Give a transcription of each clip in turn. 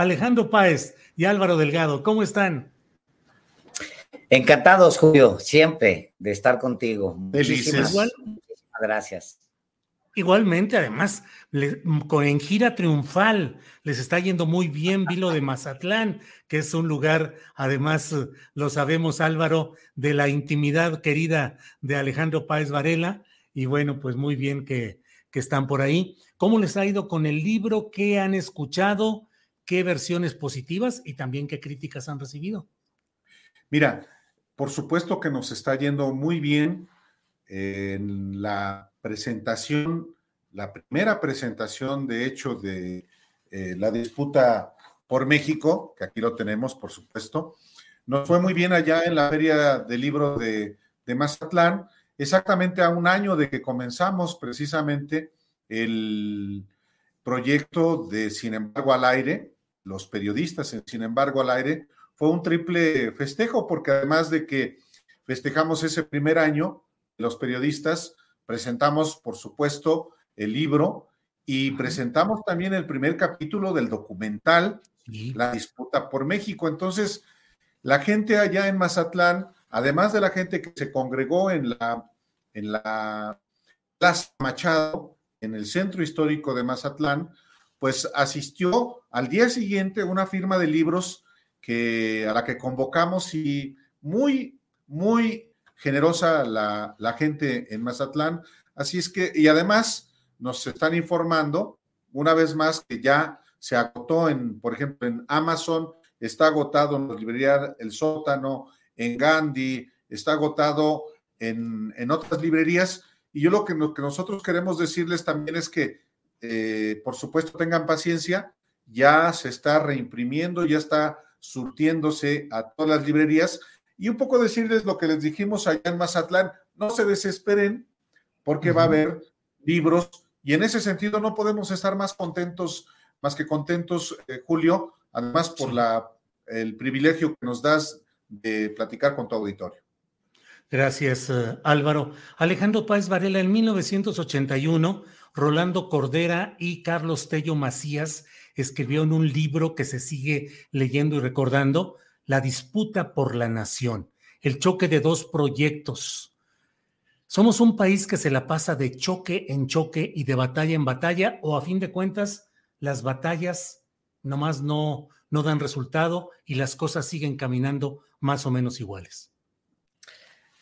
Alejandro Páez y Álvaro Delgado, ¿cómo están? Encantados, Julio, siempre de estar contigo. Felices. Muchísimas, muchísimas gracias. Igualmente, además, le- con- en gira triunfal, les está yendo muy bien Vilo de Mazatlán, que es un lugar, además, lo sabemos, Álvaro, de la intimidad querida de Alejandro Páez Varela. Y bueno, pues muy bien que, que están por ahí. ¿Cómo les ha ido con el libro? ¿Qué han escuchado? ¿Qué versiones positivas y también qué críticas han recibido? Mira, por supuesto que nos está yendo muy bien en la presentación, la primera presentación, de hecho, de eh, la disputa por México, que aquí lo tenemos, por supuesto. Nos fue muy bien allá en la Feria del Libro de, de Mazatlán, exactamente a un año de que comenzamos precisamente el proyecto de Sin embargo al aire, los periodistas en Sin embargo al aire, fue un triple festejo, porque además de que festejamos ese primer año, los periodistas presentamos, por supuesto, el libro y presentamos también el primer capítulo del documental, La disputa por México. Entonces, la gente allá en Mazatlán, además de la gente que se congregó en la, en la Plaza Machado, en el centro histórico de Mazatlán, pues asistió al día siguiente una firma de libros que, a la que convocamos y muy, muy generosa la, la gente en Mazatlán. Así es que, y además nos están informando una vez más que ya se agotó en, por ejemplo, en Amazon, está agotado en la librería El Sótano, en Gandhi, está agotado en, en otras librerías. Y yo lo que, lo que nosotros queremos decirles también es que, eh, por supuesto, tengan paciencia, ya se está reimprimiendo, ya está surtiéndose a todas las librerías. Y un poco decirles lo que les dijimos allá en Mazatlán, no se desesperen, porque va a haber libros, y en ese sentido no podemos estar más contentos, más que contentos, eh, Julio, además por la, el privilegio que nos das de platicar con tu auditorio. Gracias, eh, Álvaro. Alejandro Páez Varela, en 1981, Rolando Cordera y Carlos Tello Macías escribieron un libro que se sigue leyendo y recordando, La disputa por la nación, el choque de dos proyectos. Somos un país que se la pasa de choque en choque y de batalla en batalla, o a fin de cuentas, las batallas nomás no, no dan resultado y las cosas siguen caminando más o menos iguales.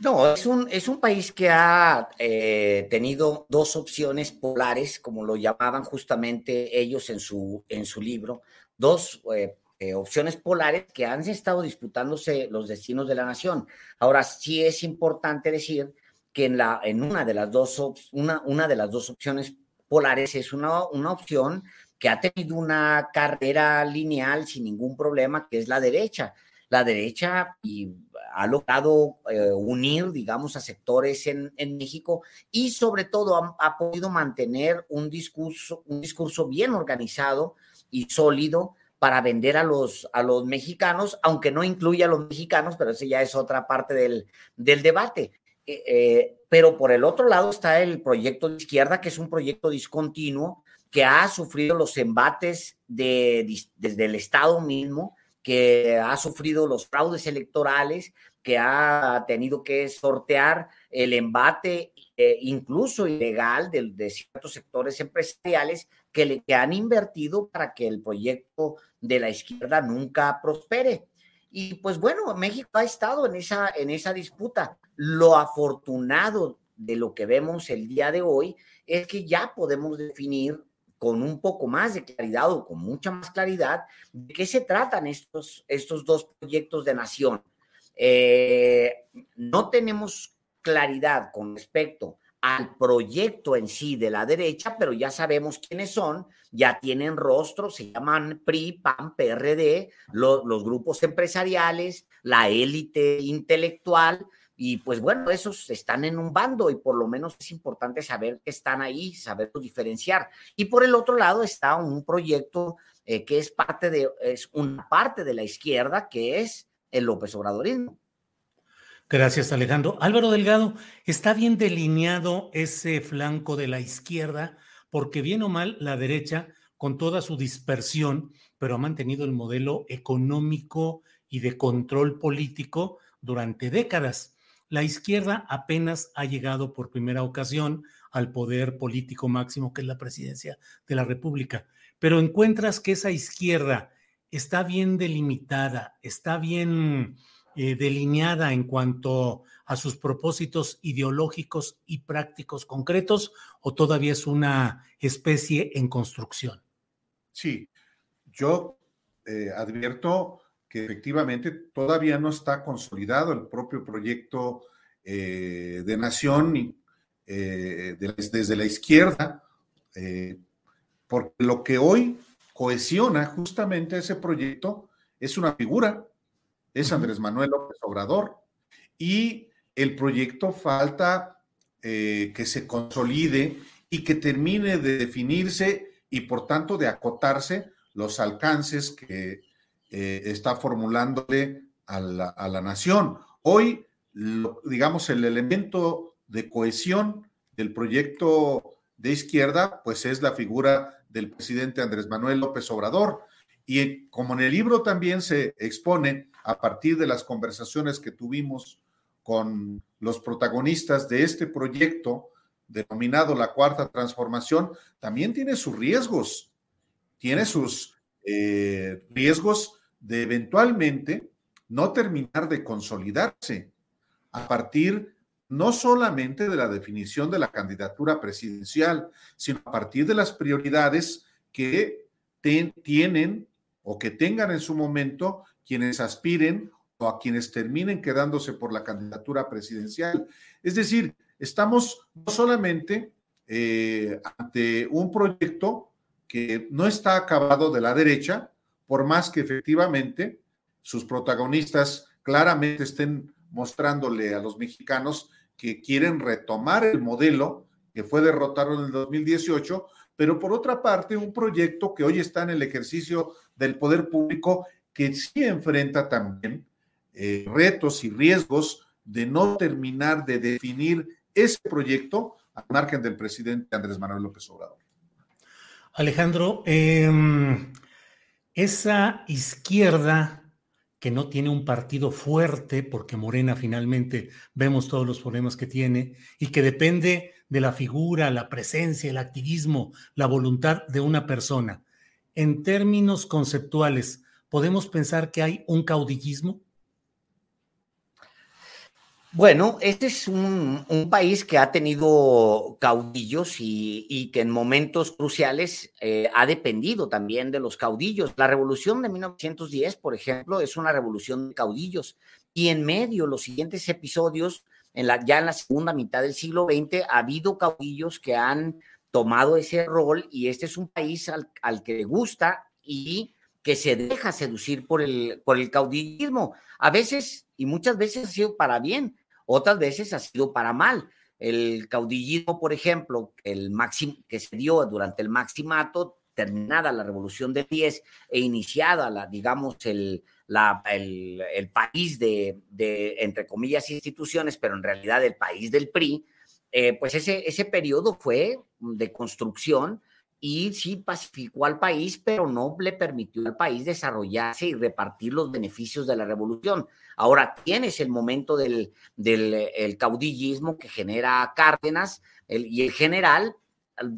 No, es un, es un país que ha eh, tenido dos opciones polares, como lo llamaban justamente ellos en su, en su libro, dos eh, eh, opciones polares que han estado disputándose los destinos de la nación. Ahora, sí es importante decir que en, la, en una, de las dos, una, una de las dos opciones polares es una, una opción que ha tenido una carrera lineal sin ningún problema, que es la derecha. La derecha y ha logrado eh, unir, digamos, a sectores en, México y sobre todo ha, podido mantener un discurso, un discurso bien organizado y sólido para vender a los, a los mexicanos, aunque no incluya a los mexicanos, pero ese ya es otra parte del, del debate. Eh, eh, pero por el otro lado está el proyecto de izquierda, que es un proyecto discontinuo, que ha sufrido los embates de, desde el Estado mismo, que ha sufrido los fraudes electorales, que ha tenido que sortear el embate eh, incluso ilegal de, ciertos sectores empresariales que, le, han invertido para que el proyecto de la izquierda nunca prospere. Y pues bueno, México ha estado en esa, en esa disputa. Lo afortunado de lo que vemos el día de hoy es que ya podemos definir con un poco más de claridad o con mucha más claridad de qué se tratan estos, estos dos proyectos de nación. Eh, no tenemos claridad con respecto al proyecto en sí de la derecha, pero ya sabemos quiénes son, ya tienen rostro, se llaman PRI, PAN, PRD, los grupos empresariales, la élite intelectual, y pues bueno, esos están en un bando y por lo menos es importante saber que están ahí, saberlos diferenciar. Y por el otro lado está un proyecto eh, que es parte de, es una parte de la izquierda, que es el López Obradorismo. Gracias, Alejandro. Álvaro Delgado, ¿está bien delineado ese flanco de la izquierda? Porque bien o mal, la derecha, con toda su dispersión, pero ha mantenido el modelo económico y de control político durante décadas. La izquierda apenas ha llegado por primera ocasión al poder político máximo, que es la presidencia de la República. Pero encuentras que esa izquierda está bien delimitada, está bien eh, delineada en cuanto a sus propósitos ideológicos y prácticos concretos o todavía es una especie en construcción? Sí, yo eh, advierto que efectivamente todavía no está consolidado el propio proyecto eh, de nación desde la izquierda, porque lo que hoy cohesiona justamente ese proyecto es una figura es Andrés Manuel López Obrador. Y el proyecto falta eh, que se consolide y que termine de definirse y por tanto de acotarse los alcances que eh, está formulándole a la, nación. Hoy, digamos, el elemento de cohesión del proyecto de izquierda, pues es la figura del presidente Andrés Manuel López Obrador. Y como en el libro también se expone, a partir de las conversaciones que tuvimos con los protagonistas de este proyecto denominado la cuarta transformación, también tiene sus riesgos, tiene sus eh, riesgos de eventualmente no terminar de consolidarse a partir no solamente de la definición de la candidatura presidencial, sino a partir de las prioridades que tienen o que tengan en su momento quienes aspiren o a quienes terminen quedándose por la candidatura presidencial. Es decir, estamos no solamente eh, ante un proyecto que no está acabado de la derecha, por más que efectivamente sus protagonistas claramente estén mostrándole a los mexicanos que quieren retomar el modelo que fue derrotado en el 2018, pero por otra parte, un proyecto que hoy está en el ejercicio del poder público que sí enfrenta también eh, retos y riesgos de no terminar de definir ese proyecto al margen del presidente Andrés Manuel López Obrador. Alejandro, em, esa izquierda que no tiene un partido fuerte, porque Morena finalmente vemos todos los problemas que tiene, y que depende de la figura, la presencia, el activismo, la voluntad de una persona. En términos conceptuales, ¿podemos pensar que hay un caudillismo? Bueno, este es un, país que ha tenido caudillos y, que en momentos cruciales eh, ha dependido también de los caudillos. La revolución de 1910, por ejemplo, es una revolución de caudillos. Y en medio, los siguientes episodios, en la, ya en la segunda mitad del siglo XX, ha habido caudillos que han tomado ese rol y este es un país al, que le gusta y que se deja seducir por el, por el caudillismo. A veces y muchas veces ha sido para bien, otras veces ha sido para mal. El caudillismo, por ejemplo, el máximo que se dio durante el maximato, terminada la revolución de 10 e iniciada la, digamos, el, la, el, país de, de, entre comillas, instituciones, pero en realidad el país del PRI, eh, pues ese, ese periodo fue de construcción y sí pacificó al país, pero no le permitió al país desarrollarse y repartir los beneficios de la revolución. Ahora tienes el momento del, del caudillismo que genera Cárdenas y el general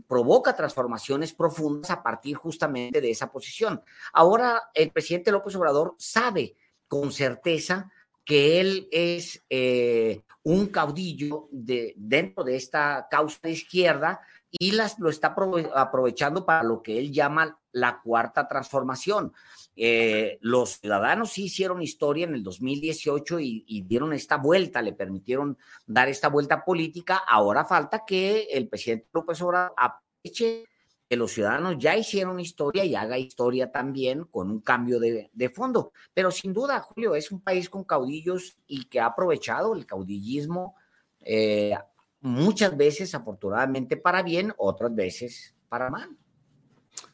provoca transformaciones profundas a partir justamente de esa posición. Ahora el presidente López Obrador sabe con certeza que él es eh, un caudillo de, dentro de esta causa de izquierda y las, lo está aprovechando para lo que él llama la cuarta transformación. Eh, los ciudadanos sí hicieron historia en el 2018 y, dieron esta vuelta, le permitieron dar esta vuelta política. Ahora falta que el presidente López Obrador aproveche que los ciudadanos ya hicieron historia y haga historia también con un cambio de, fondo. Pero sin duda, Julio, es un país con caudillos y que ha aprovechado el caudillismo eh, muchas veces, afortunadamente, para bien, otras veces para mal.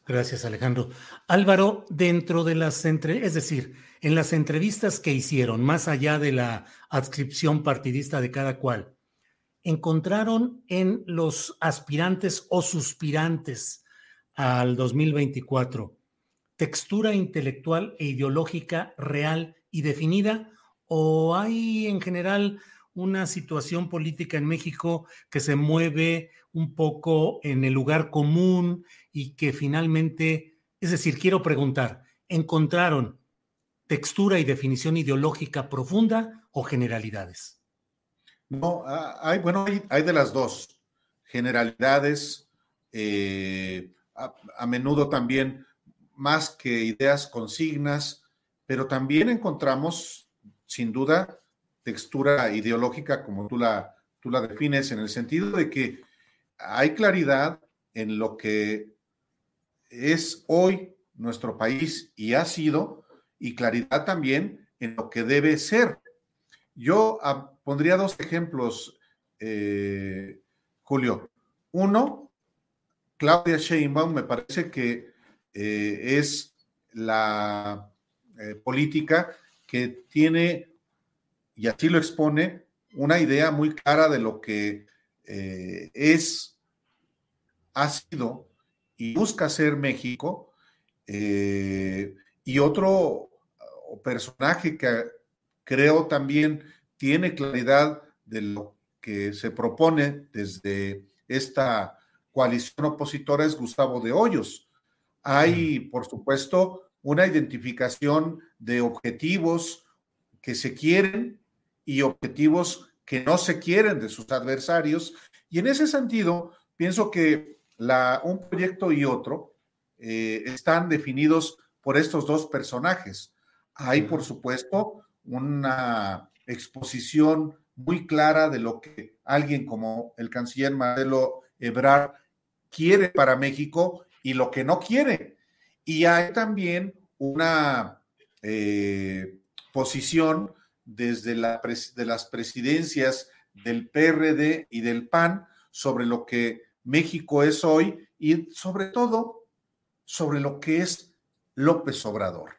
Gracias, Alejandro. Álvaro, dentro de las entre, es decir, en las entrevistas que hicieron, más allá de la adscripción partidista de cada cual, encontraron en los aspirantes o suspirantes al 2024, textura intelectual e ideológica real y definida o hay en general una situación política en México que se mueve un poco en el lugar común y que finalmente, es decir, quiero preguntar, ¿encontraron textura y definición ideológica profunda o generalidades? No, ah, hay, bueno, hay, de las dos, generalidades, eh, a, menudo también más que ideas consignas, pero también encontramos, sin duda, textura ideológica como tú la, tú la defines, en el sentido de que hay claridad en lo que es hoy nuestro país y ha sido, y claridad también en lo que debe ser. Yo ah, pondría dos ejemplos, eh, Julio. Uno, Claudia Sheinbaum me parece que eh, es la eh, política que tiene, y así lo expone, una idea muy clara de lo que eh, es, ha sido y busca ser México. y otro personaje que creo también tiene claridad de lo que se propone desde esta coalición opositora es Gustavo de Hoyos. Hay, por supuesto, una identificación de objetivos que se quieren y objetivos que no se quieren de sus adversarios. Y en ese sentido, pienso que la, un proyecto y otro eh, están definidos por estos dos personajes. Hay, por supuesto, una exposición muy clara de lo que alguien como el canciller Marcelo Ebrard quiere para México y lo que no quiere. Y hay también una eh, posición desde la de las presidencias del PRD y del PAN sobre lo que México es hoy y sobre todo sobre lo que es López Obrador.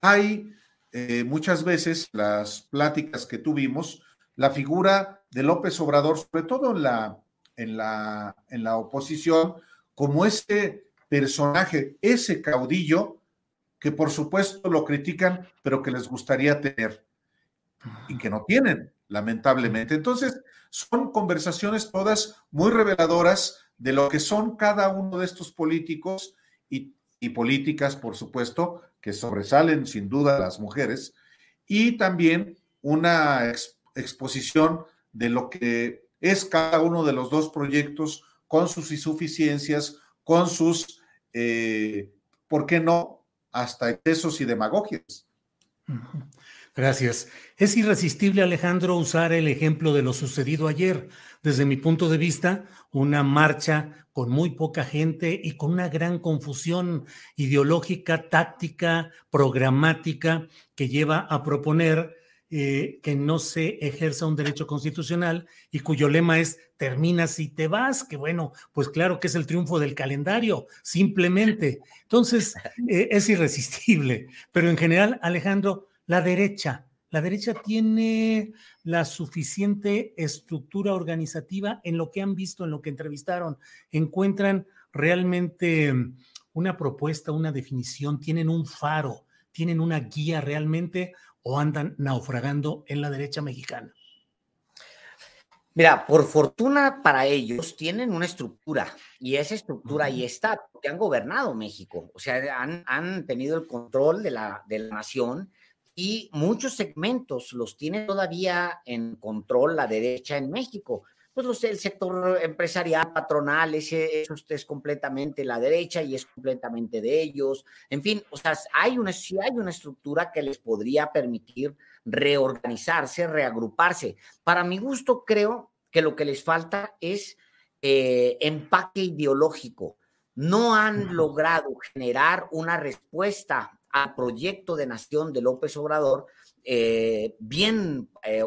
Hay eh, muchas veces las pláticas que tuvimos, la figura de López Obrador, sobre todo en la en la, en la oposición como ese personaje, ese caudillo que por supuesto lo critican, pero que les gustaría tener y que no tienen, lamentablemente. Entonces, son conversaciones todas muy reveladoras de lo que son cada uno de estos políticos y, políticas, por supuesto, que sobresalen sin duda las mujeres, y también una exposición de lo que es cada uno de los dos proyectos con sus insuficiencias, con sus, eh, ¿por qué no?, hasta excesos y demagogias. Gracias. Es irresistible, Alejandro, usar el ejemplo de lo sucedido ayer. Desde mi punto de vista, una marcha con muy poca gente y con una gran confusión ideológica, táctica, programática, que lleva a proponer eh, que no se ejerza un derecho constitucional y cuyo lema es termina si te vas, que bueno, pues claro que es el triunfo del calendario, simplemente. Entonces, eh, es irresistible. Pero en general, Alejandro, la derecha, la derecha tiene la suficiente estructura organizativa en lo que han visto, en lo que entrevistaron. Encuentran realmente una propuesta, una definición, tienen un faro, tienen una guía realmente o andan naufragando en la derecha mexicana? Mira, por fortuna para ellos tienen una estructura y esa estructura ahí está, porque han gobernado México, o sea, han, han tenido el control de la, de la nación y muchos segmentos los tiene todavía en control la derecha en México. Pues el sector empresarial, patronal, ese, eso es completamente la derecha y es completamente de ellos. En fin, o sea, hay una, sí hay una estructura que les podría permitir reorganizarse, reagruparse. Para mi gusto, creo que lo que les falta es eh, empaque ideológico. No han logrado generar una respuesta al proyecto de nación de López Obrador eh, bien, eh,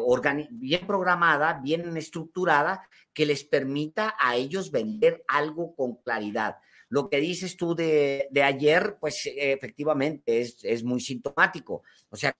bien programada, bien estructurada, que les permita a ellos vender algo con claridad. Lo que dices tú de, ayer, pues efectivamente es, es, muy sintomático. O sea,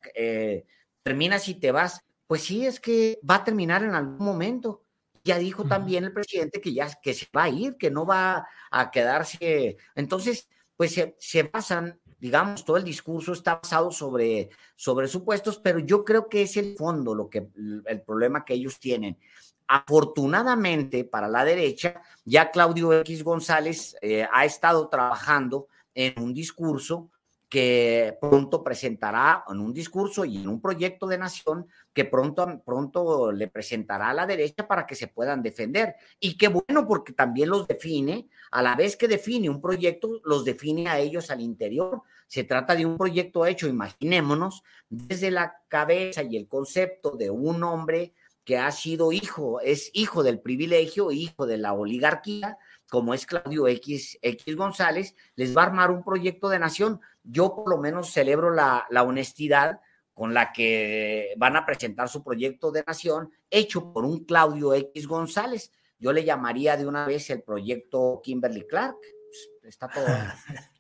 terminas y te vas. Pues sí, es que va a terminar en algún momento. Ya dijo también el presidente que ya que se va a ir, que no va a quedarse. Entonces, pues se, se basan, digamos, todo el discurso está basado sobre, sobre supuestos, pero yo creo que es el fondo lo que el problema que ellos tienen. Afortunadamente para la derecha, ya Claudio X González eh, ha estado trabajando en un discurso que pronto presentará en un discurso y en un proyecto de nación que pronto, pronto le presentará a la derecha para que se puedan defender. Y qué bueno, porque también los define, a la vez que define un proyecto, los define a ellos al interior. Se trata de un proyecto hecho, imaginémonos, desde la cabeza y el concepto de un hombre que ha sido hijo, es hijo del privilegio, hijo de la oligarquía, como es Claudio X, X González, les va a armar un proyecto de nación. Yo por lo menos celebro la, honestidad con la que van a presentar su proyecto de nación hecho por un Claudio X González. Yo le llamaría de una vez el proyecto Kimberly Clark. Pues, está todo.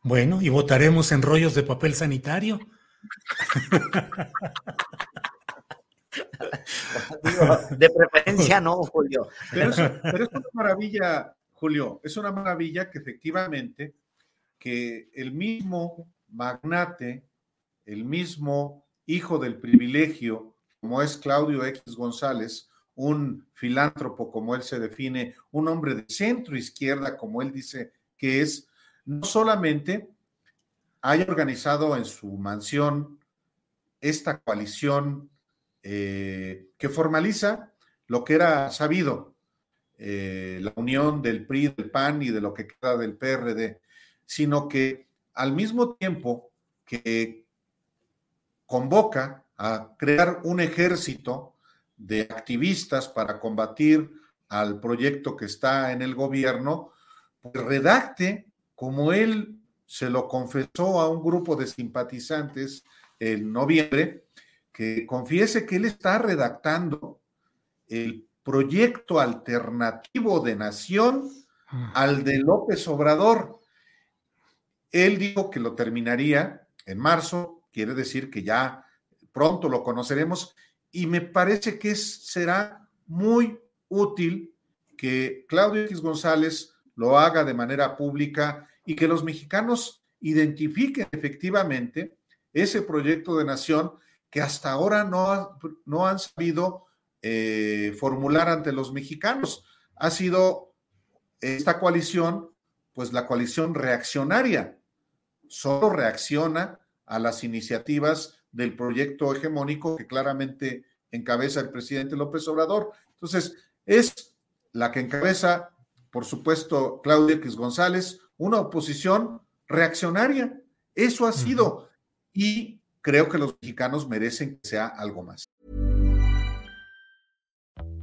Bueno, y votaremos en rollos de papel sanitario. de preferencia no, Julio. Pero pero es una maravilla, Julio, es una maravilla que efectivamente que el mismo magnate, el mismo hijo del privilegio, como es Claudio X González, un filántropo como él se define, un hombre de centro izquierda como él dice que es, no solamente haya organizado en su mansión esta coalición eh, que formaliza lo que era sabido, eh, la unión del PRI, del PAN y de lo que queda del PRD, sino que al mismo tiempo que convoca a crear un ejército de activistas para combatir al proyecto que está en el gobierno, pues redacte, como él se lo confesó a un grupo de simpatizantes en noviembre, que confiese que él está redactando el proyecto alternativo de nación ah. al de López Obrador. Él dijo que lo terminaría en marzo, quiere decir que ya pronto lo conoceremos y me parece que será muy útil que Claudio X González lo haga de manera pública y que los mexicanos identifiquen efectivamente ese proyecto de nación que hasta ahora no, no han sabido eh, formular ante los mexicanos. Ha sido esta coalición, pues la coalición reaccionaria. Solo reacciona a las iniciativas del proyecto hegemónico que claramente encabeza el presidente López Obrador. Entonces, es la que encabeza, por supuesto, Claudia X González, una oposición reaccionaria. Eso ha sido. Y creo que los mexicanos merecen que sea algo más.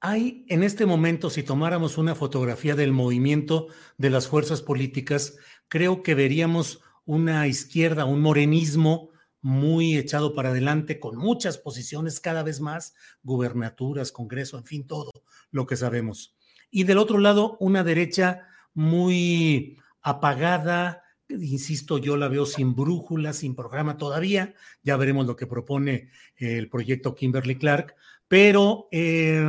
Hay en este momento, si tomáramos una fotografía del movimiento de las fuerzas políticas, creo que veríamos una izquierda, un morenismo muy echado para adelante, con muchas posiciones cada vez más, gubernaturas, Congreso, en fin, todo lo que sabemos. Y del otro lado, una derecha muy apagada, insisto, yo la veo sin brújula, sin programa todavía, ya veremos lo que propone el proyecto Kimberly Clark, pero... Eh,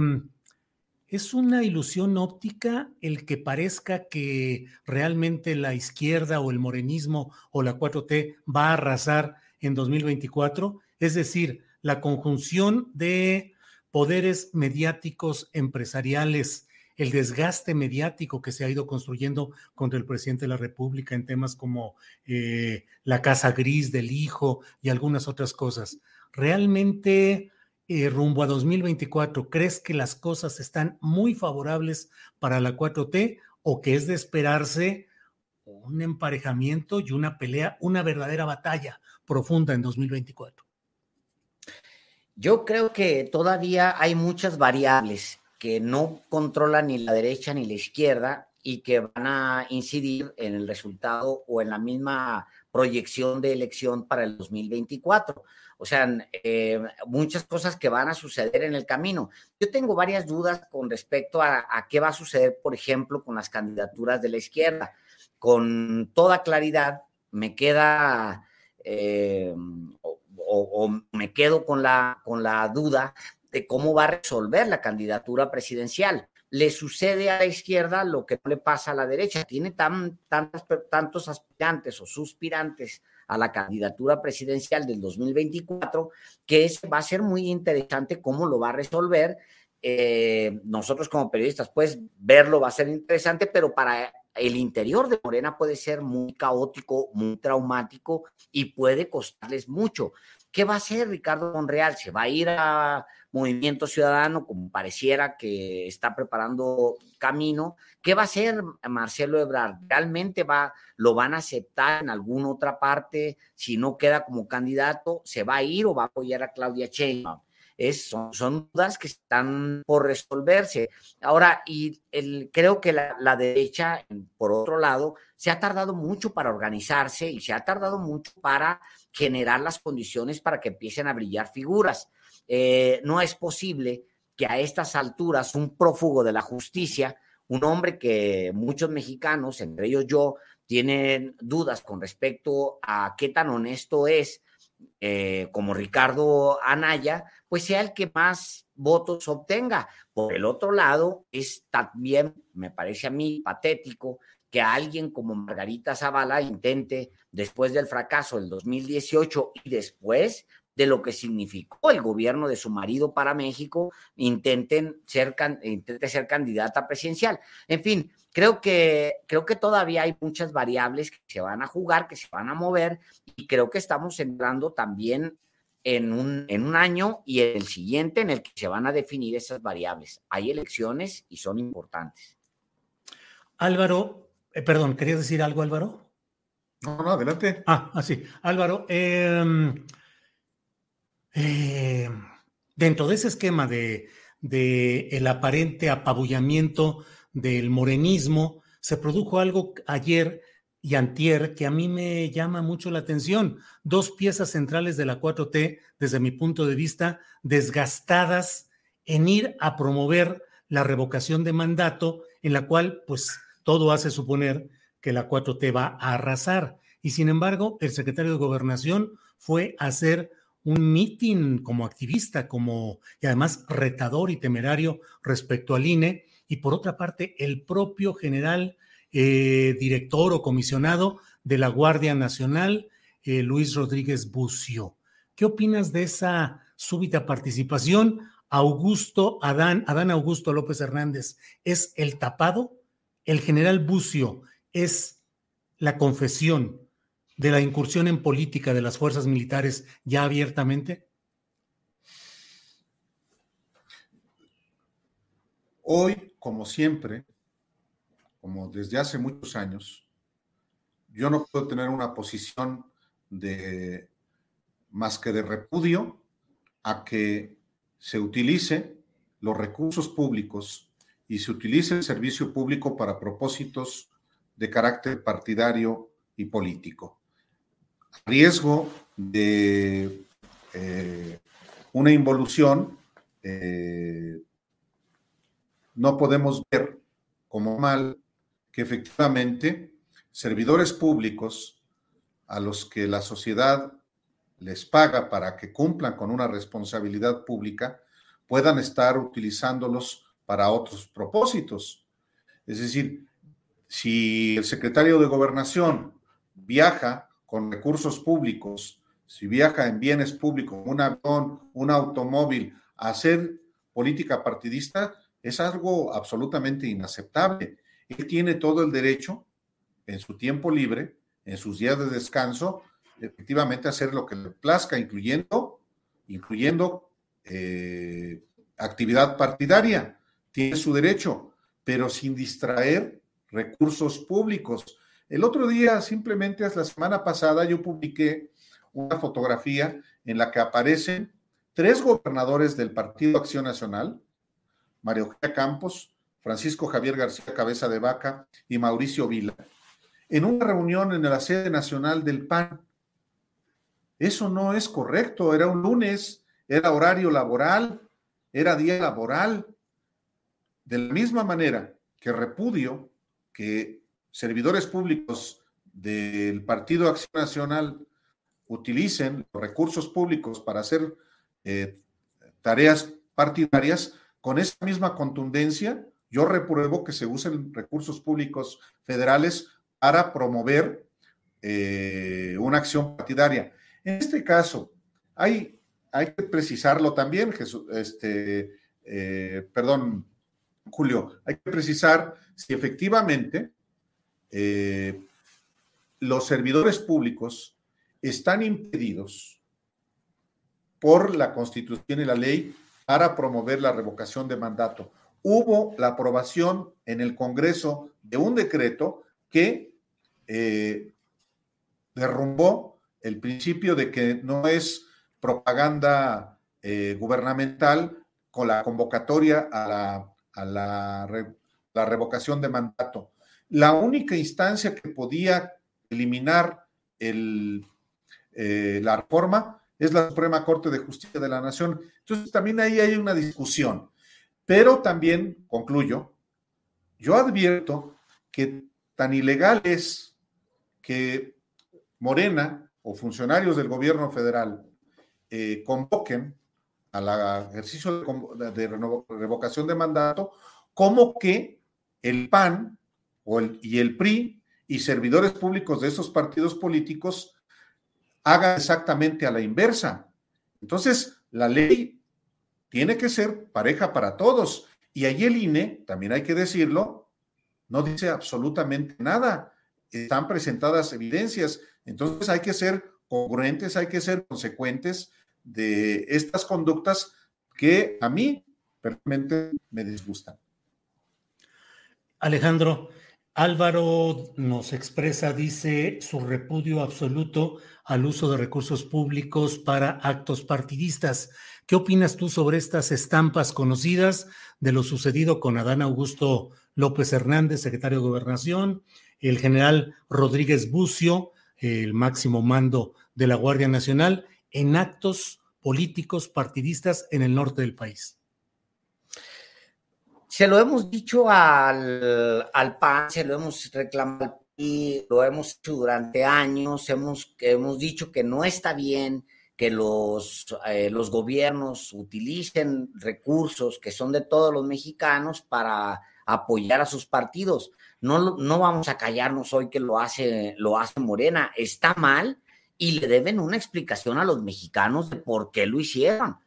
¿Es una ilusión óptica el que parezca que realmente la izquierda o el morenismo o la 4T va a arrasar en 2024? Es decir, la conjunción de poderes mediáticos empresariales, el desgaste mediático que se ha ido construyendo contra el presidente de la República en temas como eh, la casa gris del hijo y algunas otras cosas. ¿Realmente eh, rumbo a 2024, ¿crees que las cosas están muy favorables para la 4T o que es de esperarse un emparejamiento y una pelea, una verdadera batalla profunda en 2024? Yo creo que todavía hay muchas variables que no controlan ni la derecha ni la izquierda y que van a incidir en el resultado o en la misma proyección de elección para el 2024. O sea, eh, muchas cosas que van a suceder en el camino. Yo tengo varias dudas con respecto a, qué va a suceder, por ejemplo, con las candidaturas de la izquierda. Con toda claridad, me queda eh, o, me quedo con la, con la duda de cómo va a resolver la candidatura presidencial. Le sucede a la izquierda lo que no le pasa a la derecha. Tiene tan, tantos aspirantes o suspirantes a la candidatura presidencial del 2024, que es, va a ser muy interesante cómo lo va a resolver. Eh, nosotros como periodistas, pues verlo va a ser interesante, pero para el interior de Morena puede ser muy caótico, muy traumático y puede costarles mucho. ¿Qué va a hacer Ricardo Monreal? ¿Se va a ir a Movimiento Ciudadano, como pareciera que está preparando camino? ¿Qué va a hacer Marcelo Ebrard? ¿Realmente va, lo van a aceptar en alguna otra parte? Si no queda como candidato, ¿se va a ir o va a apoyar a Claudia Sheinbaum? Es, son, dudas que están por resolverse. Ahora, y el, creo que la, la, derecha, por otro lado, se ha tardado mucho para organizarse y se ha tardado mucho para generar las condiciones para que empiecen a brillar figuras. Eh, no es posible que a estas alturas un prófugo de la justicia, un hombre que muchos mexicanos, entre ellos yo, tienen dudas con respecto a qué tan honesto es, eh, como Ricardo Anaya, pues sea el que más votos obtenga. Por el otro lado, es también, me parece a mí, patético que alguien como Margarita Zavala intente, después del fracaso del 2018 y después de lo que significó el gobierno de su marido para México, intenten ser, intente ser candidata presidencial. En fin, creo que, creo que todavía hay muchas variables que se van a jugar, que se van a mover, y creo que estamos entrando también en un, en un año y el siguiente en el que se van a definir esas variables. Hay elecciones y son importantes. Álvaro, eh, perdón, ¿querías decir algo, Álvaro? No, no, adelante. Ah, así. Álvaro, em, em, dentro de ese esquema de, de, el aparente apabullamiento del morenismo, se produjo algo ayer y antier que a mí me llama mucho la atención. Dos piezas centrales de la 4T, desde mi punto de vista, desgastadas en ir a promover la revocación de mandato, en la cual, pues, todo hace suponer que la 4T va a arrasar. Y sin embargo, el secretario de Gobernación fue a hacer un mitin como activista, como y además retador y temerario respecto al INE. Y por otra parte, el propio general eh, director o comisionado de la Guardia Nacional, eh, Luis Rodríguez Bucio. ¿Qué opinas de esa súbita participación? Augusto Adán, Adán Augusto López Hernández es el tapado, el general Bucio es la confesión de la incursión en política de las fuerzas militares ya abiertamente? Hoy, como siempre, como desde hace muchos años, yo no puedo tener una posición de más que de repudio a que se utilice los recursos públicos y se utilice el servicio público para propósitos de carácter partidario y político. A riesgo de eh, una involución, eh, no podemos ver como mal que efectivamente servidores públicos a los que la sociedad les paga para que cumplan con una responsabilidad pública, puedan estar utilizándolos para otros propósitos. Es decir, si el secretario de gobernación viaja con recursos públicos, si viaja en bienes públicos, un avión, un automóvil, a hacer política partidista, es algo absolutamente inaceptable. Él tiene todo el derecho, en su tiempo libre, en sus días de descanso, efectivamente hacer lo que le plazca, incluyendo, incluyendo eh, actividad partidaria. Tiene su derecho, pero sin distraer recursos públicos. El otro día, simplemente la semana pasada, yo publiqué una fotografía en la que aparecen tres gobernadores del Partido Acción Nacional, María Eugenia Campos, Francisco Javier García Cabeza de Vaca y Mauricio Vila, en una reunión en la sede nacional del PAN. Eso no es correcto. Era un lunes, era horario laboral, era día laboral. De la misma manera que repudio que servidores públicos del Partido Acción Nacional utilicen los recursos públicos para hacer eh, tareas partidarias, con esa misma contundencia, yo repruebo que se usen recursos públicos federales para promover eh, una acción partidaria. En este caso, hay, hay que precisarlo también, Jesús, este, eh, perdón, Julio, hay que precisar si efectivamente eh, los servidores públicos están impedidos por la Constitución y la ley para promover la revocación de mandato. Hubo la aprobación en el Congreso de un decreto que eh, derrumbó el principio de que no es propaganda eh, gubernamental con la convocatoria a la, a la, revocación de mandato. La única instancia que podía eliminar el, eh, la reforma es la Suprema Corte de Justicia de la Nación. Entonces, también ahí hay una discusión. Pero también, concluyo, yo advierto que tan ilegal es que Morena o funcionarios del gobierno federal eh, convoquen al ejercicio de, revocación de mandato, como que el PAN y el PRI y servidores públicos de esos partidos políticos hagan exactamente a la inversa. Entonces, la ley tiene que ser pareja para todos. Y ahí el INE, también hay que decirlo, no dice absolutamente nada. Están presentadas evidencias. Entonces hay que ser congruentes, hay que ser consecuentes de estas conductas que a mí personalmente me disgustan. Alejandro, Álvaro nos expresa, dice, su repudio absoluto al uso de recursos públicos para actos partidistas. ¿Qué opinas tú sobre estas estampas conocidas de lo sucedido con Adán Augusto López Hernández, secretario de Gobernación, el general Rodríguez Bucio, el máximo mando de la Guardia Nacional, en actos políticos partidistas en el norte del país. Se lo hemos dicho al, al PAN, se lo hemos reclamado y lo hemos hecho durante años, hemos, hemos dicho que no está bien que los, eh, los gobiernos utilicen recursos que son de todos los mexicanos para apoyar a sus partidos. No, no vamos a callarnos hoy que lo hace, lo hace Morena. Está mal y le deben una explicación a los mexicanos de por qué lo hicieron.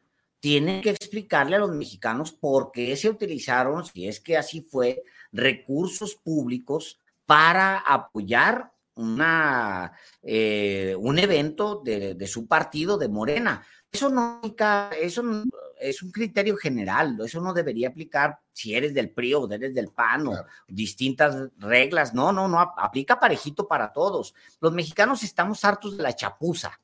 tienen que explicarle a los mexicanos por qué se utilizaron, si es que así fue, recursos públicos para apoyar una, eh, un evento de, su partido, de Morena. Eso no, eso es un criterio general, eso no debería aplicar si eres del PRI o eres del PAN o distintas reglas. No, no, no, aplica parejito para todos. Los mexicanos estamos hartos de la chapuza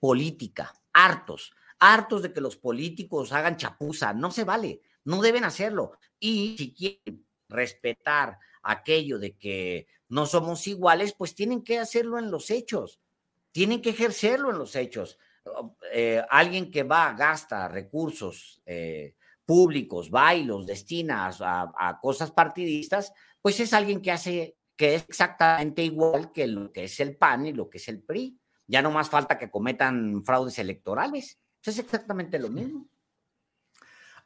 política, hartos hartos de que los políticos hagan chapuza. No se vale, no deben hacerlo. Y si quieren respetar aquello de que no somos iguales, pues tienen que hacerlo en los hechos, tienen que ejercerlo en los hechos. Eh, alguien que va, gasta recursos eh, públicos, va y los destina a, a, cosas partidistas, pues es alguien que hace, que es exactamente igual que lo que es el PAN y lo que es el PRI. Ya no más falta que cometan fraudes electorales. Es exactamente lo mismo.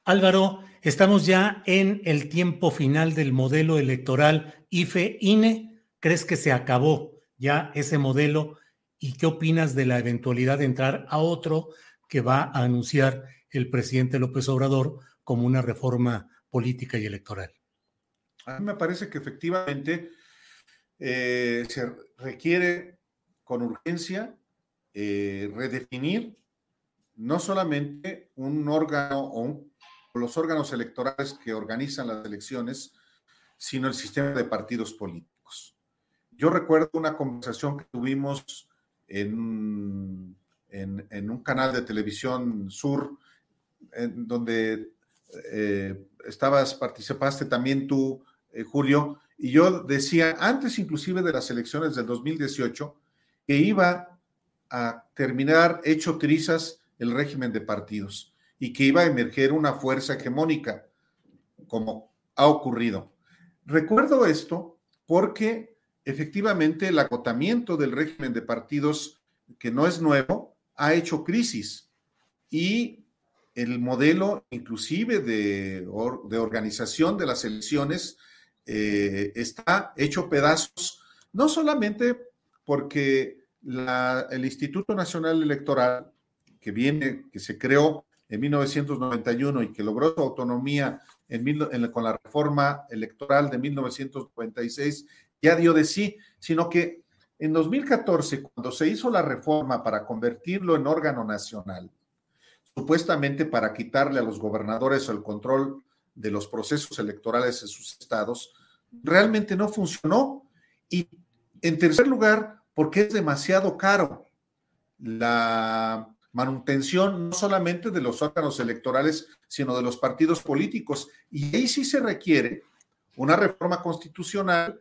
Álvaro, estamos ya en el tiempo final del modelo electoral IFE-INE. ¿Crees que se acabó ya ese modelo? ¿Y qué opinas de la eventualidad de entrar a otro que va a anunciar el presidente López Obrador como una reforma política y electoral? A mí me parece que efectivamente eh, se requiere con urgencia eh, redefinir no solamente un órgano o, los órganos electorales que organizan las elecciones, sino el sistema de partidos políticos. Yo recuerdo una conversación que tuvimos en, un canal de televisión sur, en donde eh, estabas, participaste también tú, eh, Julio, y yo decía, antes inclusive de las elecciones del 2018, que iba a terminar hecho trizas el régimen de partidos y que iba a emerger una fuerza hegemónica, como ha ocurrido. Recuerdo esto porque efectivamente el acotamiento del régimen de partidos, que no es nuevo, ha hecho crisis y el modelo inclusive de, organización de las elecciones eh, está hecho pedazos, no solamente porque el Instituto Nacional Electoral que viene, que se creó en 1991 y que logró su autonomía en, con la reforma electoral de 1996, ya dio de sí, sino que en 2014, cuando se hizo la reforma para convertirlo en órgano nacional, supuestamente para quitarle a los gobernadores el control de los procesos electorales en sus estados, realmente no funcionó. Y en tercer lugar, porque es demasiado caro. La manutención no solamente de los órganos electorales, sino de los partidos políticos. Y ahí sí se requiere una reforma constitucional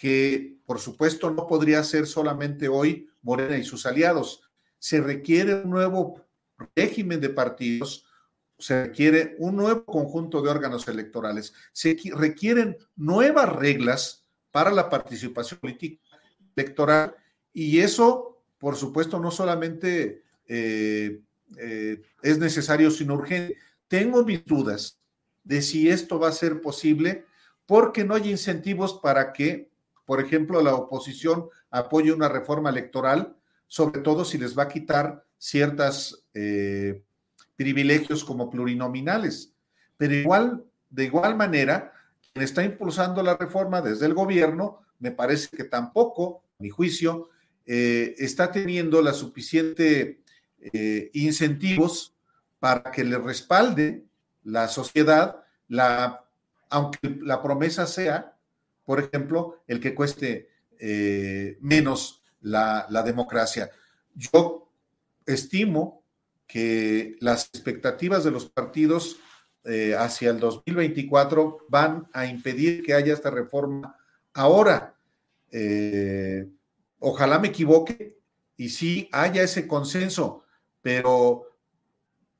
que, por supuesto, no podría ser solamente hoy Morena y sus aliados. Se requiere un nuevo régimen de partidos, se requiere un nuevo conjunto de órganos electorales, se requieren nuevas reglas para la participación política electoral y eso, por supuesto, no solamente eh, eh, es necesario, sino urgente. Tengo mis dudas de si esto va a ser posible porque no hay incentivos para que, por ejemplo, la oposición apoye una reforma electoral, sobre todo si les va a quitar ciertos eh, privilegios como plurinominales. Pero igual, de igual manera, quien está impulsando la reforma desde el gobierno, me parece que tampoco, a mi juicio, está teniendo la suficiente eh, incentivos para que le respalde la sociedad, aunque la promesa sea, por ejemplo, el que cueste eh, menos la, democracia. Yo estimo que las expectativas de los partidos eh, hacia el 2024 van a impedir que haya esta reforma ahora. ojalá me equivoque y sí haya ese consenso, pero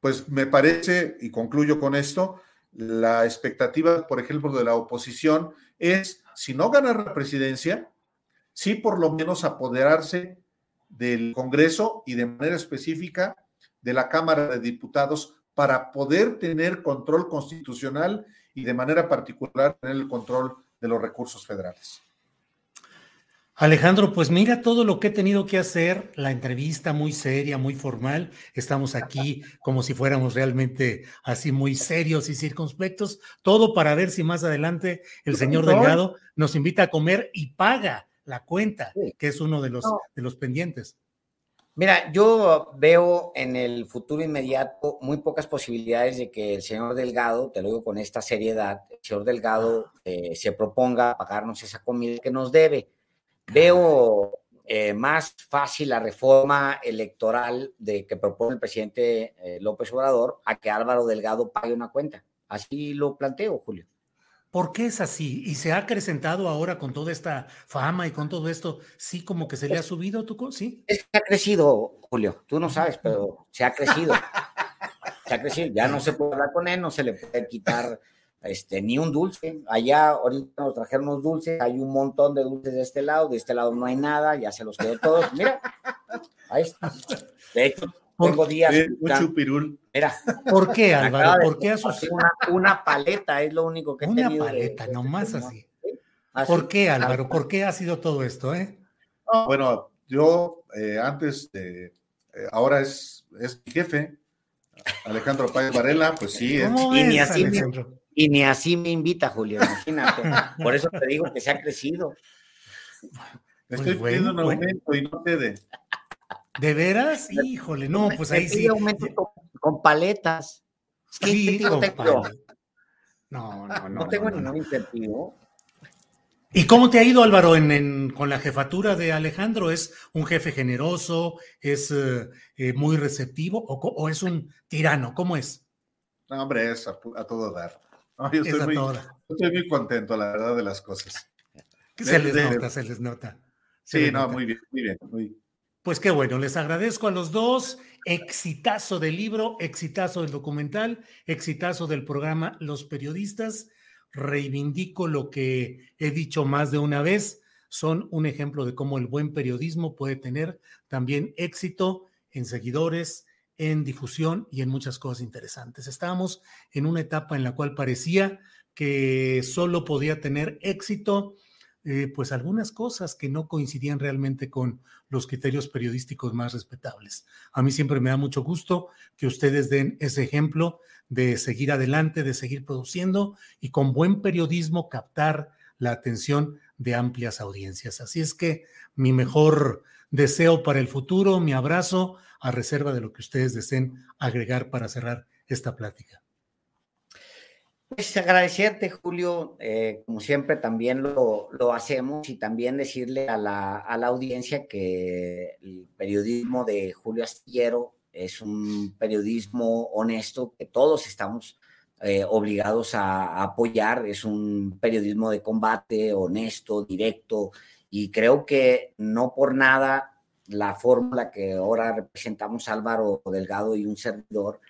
pues me parece, y concluyo con esto, la expectativa, por ejemplo, de la oposición es, si no ganar la presidencia, sí por lo menos apoderarse del Congreso y de manera específica de la Cámara de Diputados para poder tener control constitucional y de manera particular tener el control de los recursos federales. Alejandro, pues mira todo lo que he tenido que hacer, la entrevista muy seria, muy formal. Estamos aquí como si fuéramos realmente así muy serios y circunspectos, todo para ver si más adelante el señor Delgado nos invita a comer y paga la cuenta, que es uno de los, de los pendientes. Mira, yo veo en el futuro inmediato muy pocas posibilidades de que el señor Delgado, te lo digo con esta seriedad, el señor Delgado eh, se proponga pagarnos esa comida que nos debe Veo eh, más fácil la reforma electoral de que propone el presidente eh, López Obrador a que Álvaro Delgado pague una cuenta. Así lo planteo, Julio. ¿Por qué es así? ¿Y se ha acrecentado ahora con toda esta fama y con todo esto? ¿Sí como que se le ha subido tu ¿Sí? Es que ha crecido, Julio. Tú no sabes, pero se ha crecido. se ha crecido. Ya no se puede hablar con él, no se le puede quitar este, ni un dulce. Allá ahorita nos trajeron unos dulces, hay un montón de dulces de este lado, de este lado no hay nada, ya se los quedó todos. Mira, ahí está. De hecho, tengo días. mucho pirul. Mira. ¿Por qué, Álvaro? ¿Por qué una, una, paleta es lo único que he una Una paleta, nomás así. ¿Por qué, Álvaro? ¿Por qué ha sido todo esto, eh? Bueno, yo eh, antes de. Eh, ahora es, es mi jefe, Alejandro Páez Varela, pues sí. y ni así y ni así me invita, Julio, imagínate. Por eso te digo que se ha crecido. Estoy pues pidiendo un aumento y no te de. ¿De veras? Híjole, no, pues ahí sí. aumento con, paletas. Sí, con paletas. No, no, no. No tengo ningún incentivo. ¿Y cómo te ha ido, Álvaro, en, con la jefatura de Alejandro? ¿Es un jefe generoso? ¿Es eh, eh, muy receptivo? O, o, es un tirano? ¿Cómo es? No, hombre, es a todo dar yo estoy muy, contento, la verdad, de las cosas. Se les nota, se les nota. sí, no, muy bien, muy bien. Pues qué bueno, les agradezco a los dos. Exitazo del libro, exitazo del documental, exitazo del programa Los Periodistas. Reivindico lo que he dicho más de una vez. Son un ejemplo de cómo el buen periodismo puede tener también éxito en seguidores, en difusión y en muchas cosas interesantes. Estábamos en una etapa en la cual parecía que solo podía tener éxito, eh, pues algunas cosas que no coincidían realmente con los criterios periodísticos más respetables. A mí siempre me da mucho gusto que ustedes den ese ejemplo de seguir adelante, de seguir produciendo y con buen periodismo captar la atención de amplias audiencias. Así es que mi mejor deseo para el futuro, mi abrazo a reserva de lo que ustedes deseen agregar para cerrar esta plática. Pues agradecerte, Julio, eh, como siempre también lo, lo, hacemos y también decirle a la, a la audiencia que el periodismo de Julio Astillero es un periodismo honesto que todos estamos eh, obligados a, apoyar, es un periodismo de combate, honesto, directo, y creo que no por nada la fórmula que ahora representamos Álvaro Delgado y un servidor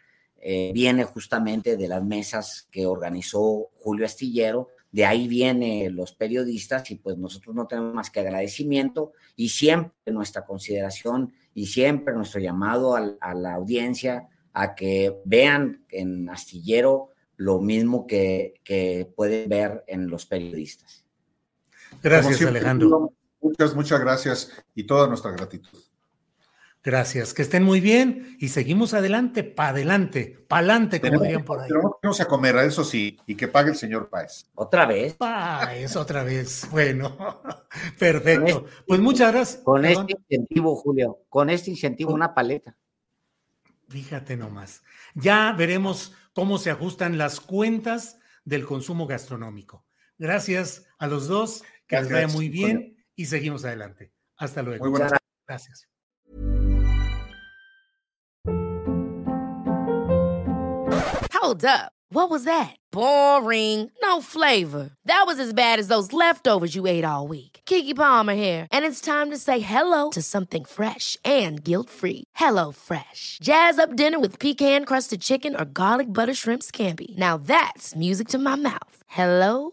eh, viene justamente de las mesas que organizó Julio Astillero, de ahí vienen los periodistas y pues nosotros no tenemos más que agradecimiento y siempre nuestra consideración y siempre nuestro llamado a, la audiencia a que vean en Astillero lo mismo que, que pueden ver en los periodistas. Gracias, Alejandro. Muchas, muchas gracias y toda nuestra gratitud. Gracias, que estén muy bien y seguimos adelante, para adelante, para adelante, como dirían por ahí. vamos a comer, eso sí, y que pague el señor Páez. ¿Otra vez? Páez, otra vez. Bueno, perfecto. Este pues muchas gracias. Con este incentivo, Julio, con este incentivo, una paleta. Fíjate nomás. Ya veremos cómo se ajustan las cuentas del consumo gastronómico. Gracias a los dos, que les vaya muy bien y seguimos adelante. Hasta luego. Muy buenas gracias. Hold up. What was that? Boring. No flavor. That was as bad as those leftovers you ate all week. Kiki Palmer here, and it's time to say hello to something fresh and guilt-free. Hello Fresh. Jazz up dinner with pecan-crusted chicken or garlic butter shrimp scampi. Now that's music to my mouth. Hello